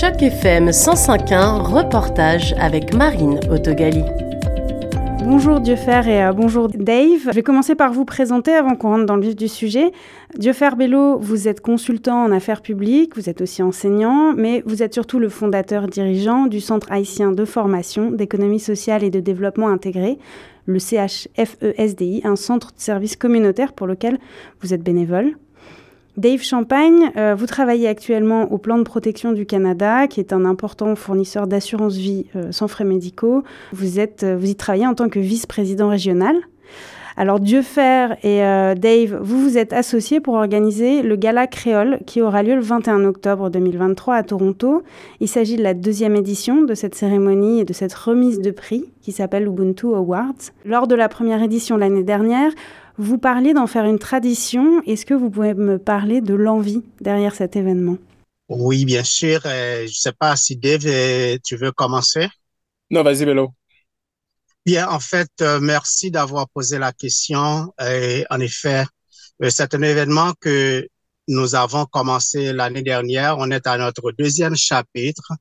Choc FM 105.1, reportage avec Marine Autogali. Bonjour Dieufer et euh, bonjour Dave. Je vais commencer par vous présenter avant qu'on rentre dans le vif du sujet. Dieufer Bello, vous êtes consultant en affaires publiques, vous êtes aussi enseignant, mais vous êtes surtout le fondateur dirigeant du Centre haïtien de formation, d'économie sociale et de développement intégré, le CHFESDI, un centre de services communautaire pour lequel vous êtes bénévole. Dave Champagne, euh, vous travaillez actuellement au Plan de protection du Canada, qui est un important fournisseur d'assurance vie euh, sans frais médicaux. Vous, êtes, euh, vous y travaillez en tant que vice-président régional. Alors Dieufer et Dave, vous vous êtes associés pour organiser le Gala Créole qui aura lieu le 21 octobre 2023 à Toronto. Il s'agit de la deuxième édition de cette cérémonie et de cette remise de prix qui s'appelle Ubuntu Awards. Lors de la première édition l'année dernière, vous parlez d'en faire une tradition. Est-ce que vous pouvez me parler de l'envie derrière cet événement? Oui, bien sûr. Euh, je ne sais pas si Dave, euh, tu veux commencer? Non, vas-y, Bélo. Bien, en fait, euh, merci d'avoir posé la question. en effet, c'est un événement que nous avons commencé l'année dernière. On est à notre deuxième chapitre,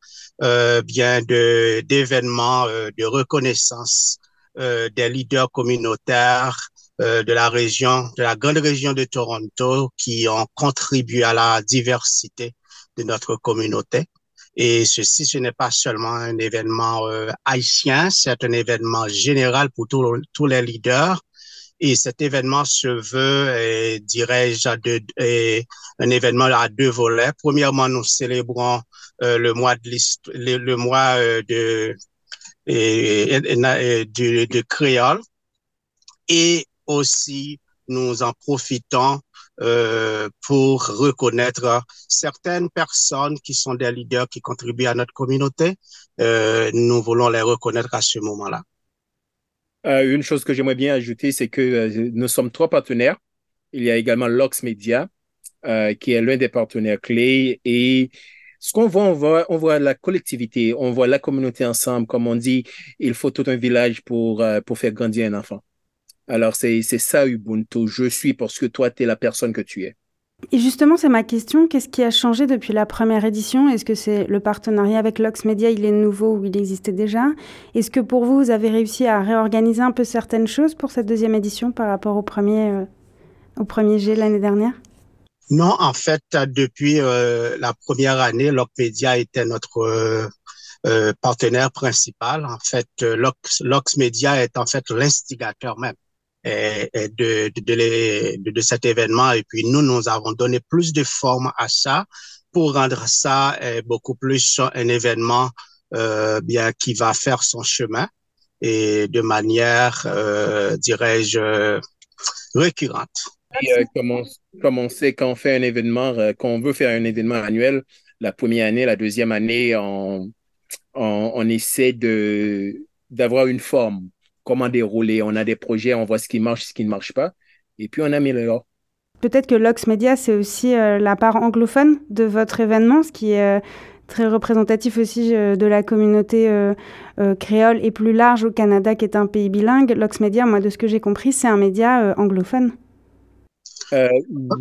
bien de d'événements de reconnaissance des leaders communautaires euh, de la région, de la grande région de Toronto qui ont contribué à la diversité de notre communauté. Et ceci, ce n'est pas seulement un événement euh, haïtien, c'est un événement général pour tous les leaders. Et cet événement se veut, dirais-je, un événement à deux volets. Premièrement, nous célébrons euh, le mois de le, le mois de, de, de créole et aussi nous en profitons euh, pour reconnaître certaines personnes qui sont des leaders qui contribuent à notre communauté. Euh, nous voulons les reconnaître à ce moment-là. Euh, une chose que j'aimerais bien ajouter, c'est que nous sommes trois partenaires. Il y a également Lox Media, qui est l'un des partenaires clés. Et ce qu'on voit, on voit, on voit la collectivité, on voit la communauté ensemble. Comme on dit, il faut tout un village pour, pour faire grandir un enfant. Alors, c'est ça Ubuntu. Je suis parce que toi, tu es la personne que tu es. Et justement, c'est ma question. Qu'est-ce qui a changé depuis la première édition? Est-ce que c'est le partenariat avec Lox Media, il est nouveau ou il existait déjà? Est-ce que pour vous, vous avez réussi à réorganiser un peu certaines choses pour cette deuxième édition par rapport au premier, euh, au premier G l'année dernière? Non, en fait, depuis euh, la première année, Lox Media était notre euh, partenaire principal. En fait, Lox, Lox Media est en fait l'instigateur même de, de, de, cet événement. Et puis nous, nous avons donné plus de forme à ça pour rendre ça euh, beaucoup plus un événement euh, bien qui va faire son chemin et de manière, euh, dirais-je, récurrente. Et, euh, comme, on, comme, on, fait un événement, euh, qu'on veut faire un événement annuel, la première année, la deuxième année, on, on, on essaie de d'avoir une forme comment dérouler. On a des projets, on voit ce qui marche, ce qui ne marche pas, et puis on améliore. Peut-être que Lox Media, c'est aussi euh, la part anglophone de votre événement, ce qui est euh, très représentatif aussi euh, de la communauté créole et plus large au Canada, qui est un pays bilingue. Lox Media, moi, de ce que j'ai compris, c'est un média anglophone.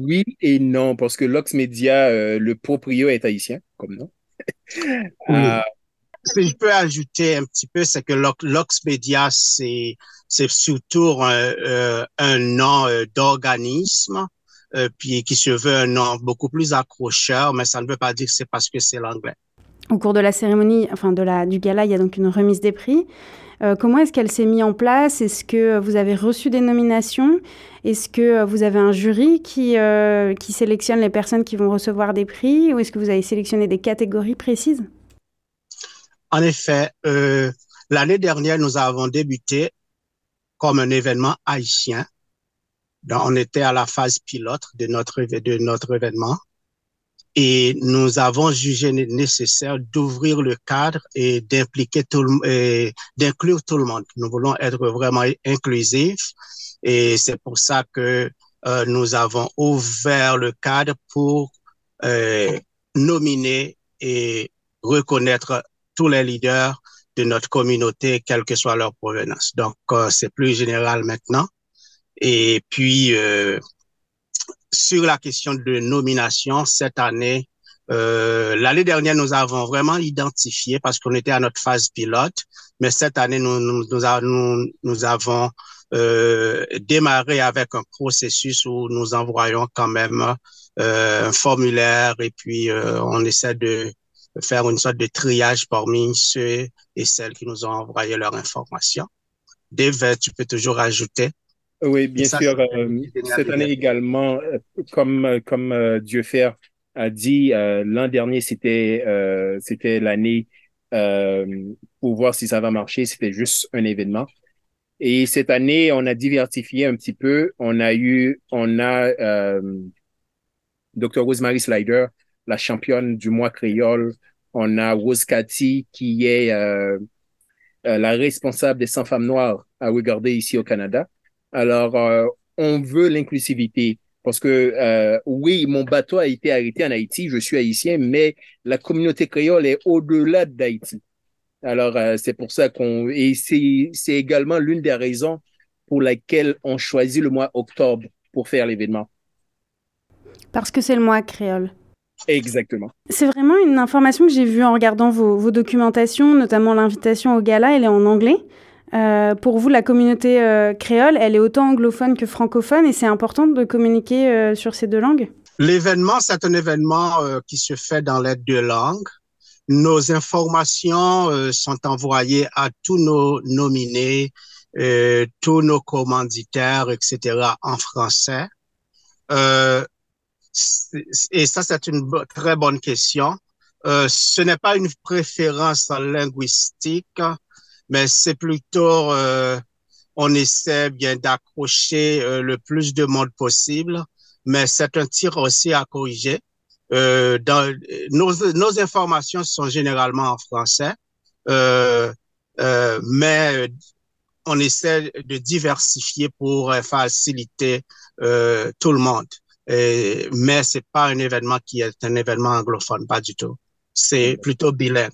oui et non, parce que Lox Media, le proprio est haïtien, comme non. Que je peux ajouter un petit peu, c'est que Lox Media, c'est surtout un, euh, un nom euh, d'organisme, euh, puis qui se veut un nom beaucoup plus accrocheur, mais ça ne veut pas dire que c'est parce que c'est l'anglais. Au cours de la cérémonie, enfin de la, du gala, il y a donc une remise des prix. Euh, comment est-ce qu'elle s'est mise en place? Est-ce que vous avez reçu des nominations? Est-ce que vous avez un jury qui, euh, qui sélectionne les personnes qui vont recevoir des prix? Ou est-ce que vous avez sélectionné des catégories précises? En effet, euh, l'année dernière, nous avons débuté comme un événement haïtien. Donc, on était à la phase pilote de notre, de notre événement et nous avons jugé nécessaire d'ouvrir le cadre et d'impliquer tout le, d'inclure tout le monde. Nous voulons être vraiment inclusifs et c'est pour ça que euh, nous avons ouvert le cadre pour euh, nominer et reconnaître tous les leaders de notre communauté, quelle que soit leur provenance. Donc, euh, c'est plus général maintenant. Et puis, euh, sur la question de nomination, cette année, Euh, L'année dernière, nous avons vraiment identifié parce qu'on était à notre phase pilote, mais cette année, nous, nous, nous, nous avons euh, démarré avec un processus où nous envoyons quand même euh, un formulaire et puis on essaie de faire une sorte de triage parmi ceux et celles qui nous ont envoyé leur information. Dave, tu peux toujours ajouter. Oui, bien sûr. Euh, cette année également, euh, comme, euh, comme Dieu faire a dit, l'an dernier, c'était c'était l'année pour voir si ça va marcher. C'était juste un événement. Et cette année, on a diversifié un petit peu. On a eu, on a Dr. Rosemary Slider, la championne du mois créole. On a Rose Cathy, qui est la responsable des 100 femmes noires à regarder ici au Canada. Alors, euh, on veut l'inclusivité parce que euh, oui, mon bateau a été arrêté en Haïti, je suis haïtien, mais la communauté créole est au-delà d'Haïti. Alors, euh, c'est pour ça qu'on... Et c'est également l'une des raisons pour laquelle on choisit le mois octobre pour faire l'événement. Parce que c'est le mois créole. Exactement. C'est vraiment une information que j'ai vue en regardant vos, vos documentations, notamment l'invitation au gala, elle est en anglais. Euh, pour vous, la communauté euh, créole, elle est autant anglophone que francophone et c'est important de communiquer euh, sur ces deux langues L'événement, c'est un événement qui se fait dans les deux langues. Nos informations sont envoyées à tous nos nominés, tous nos commanditaires, etc., en français. Et ça, c'est une très bonne question. ce n'est pas une préférence linguistique mais c'est plutôt, euh, on essaie bien d'accrocher euh, le plus de monde possible, mais c'est un tir aussi à corriger. Euh, dans, nos, nos informations sont généralement en français, euh, euh, mais on essaie de diversifier pour faciliter tout le monde. Et, mais c'est pas un événement qui est un événement anglophone, pas du tout. C'est plutôt bilingue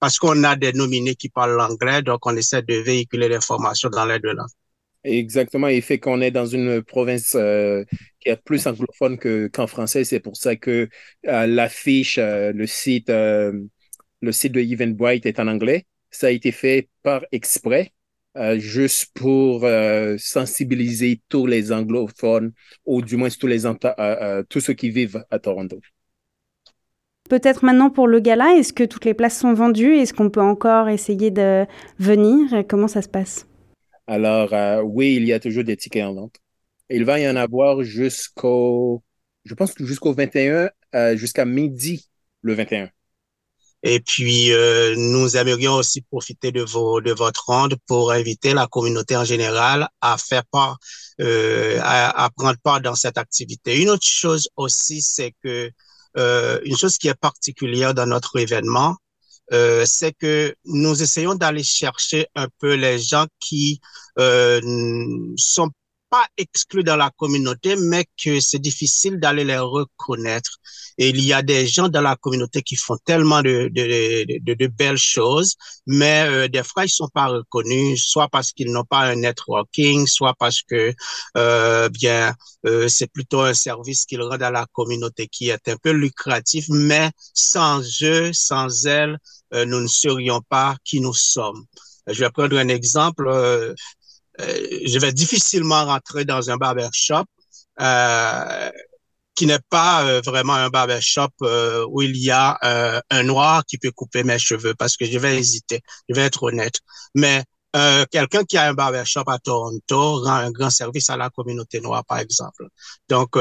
parce qu'on a des nominés qui parlent l'anglais, donc on essaie de véhiculer l'information dans les deux langues. Exactement, il fait qu'on est dans une province euh, qui est plus anglophone qu'en français. C'est pour ça que euh, l'affiche, euh, le site, le site de Eventbrite est en anglais. Ça a été fait par exprès, juste pour sensibiliser tous les anglophones, ou du moins tous les tous ceux qui vivent à Toronto. Peut-être maintenant pour le gala, est-ce que toutes les places sont vendues? Est-ce qu'on peut encore essayer de venir? Comment ça se passe? Alors, euh, oui, il y a toujours des tickets en vente. Il va y en avoir jusqu'au, je pense jusqu'au 21, euh, jusqu'à midi le 21. Et puis, euh, nous aimerions aussi profiter de, vos, de votre ronde pour inviter la communauté en général à faire part, à, à prendre part dans cette activité. Une autre chose aussi, c'est que euh, une chose qui est particulière dans notre événement, euh, c'est que nous essayons d'aller chercher un peu les gens qui euh, sont pas exclus dans la communauté, mais que c'est difficile d'aller les reconnaître. Et il y a des gens dans la communauté qui font tellement de, de, de, de belles choses, mais euh, des fois, ils sont pas reconnus, soit parce qu'ils n'ont pas un networking, soit parce que, euh, bien, euh, c'est plutôt un service qu'ils rendent à la communauté qui est un peu lucratif, mais sans eux, sans elles, euh, nous ne serions pas qui nous sommes. Je vais prendre un exemple. Euh, je vais difficilement rentrer dans un barbershop euh, qui n'est pas euh, vraiment un barbershop euh, où il y a un noir qui peut couper mes cheveux parce que je vais hésiter, je vais être honnête. Mais quelqu'un qui a un barbershop à Toronto rend un grand service à la communauté noire, par exemple. Donc,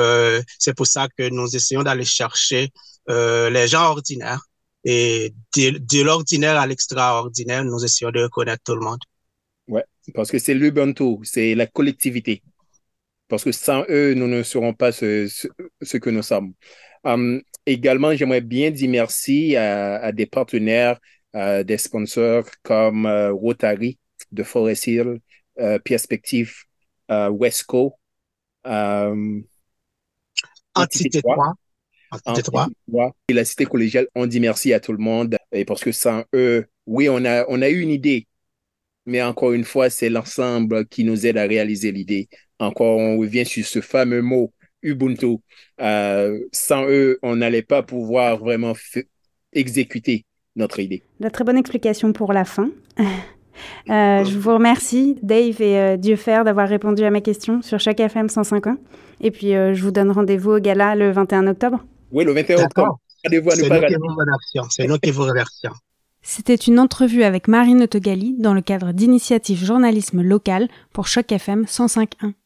c'est pour ça que nous essayons d'aller chercher les gens ordinaires et de, de l'ordinaire à l'extraordinaire, nous essayons de reconnaître tout le monde. Ouais, parce que c'est l'Ubuntu, c'est la collectivité. Parce que sans eux, nous ne serons pas ce, ce, que nous sommes. Um, également, j'aimerais bien dire merci à, à des partenaires, à des sponsors comme uh, Rotary de Forest Hill, uh, Perspective, uh, Wesco, um, Entité 3. Entité 3. Et la cité collégiale, on dit merci à tout le monde. Et parce que sans eux, oui, on a, on a eu une idée, mais encore une fois, c'est l'ensemble qui nous aide à réaliser l'idée. Encore, on revient sur ce fameux mot Ubuntu. sans eux, on n'allait pas pouvoir vraiment exécuter notre idée. La très bonne explication pour la fin. Euh, je vous remercie, Dave et euh, Dieufer, d'avoir répondu à ma question sur chaque FM 105.1. Et puis, euh, je vous donne rendez-vous au gala le 21 octobre. Oui, le 21 octobre. Rendez-vous à C'est nous qui vous remercions. C'était une entrevue avec Marine Autogali dans le cadre d'initiatives journalisme local pour Choc FM 105.1.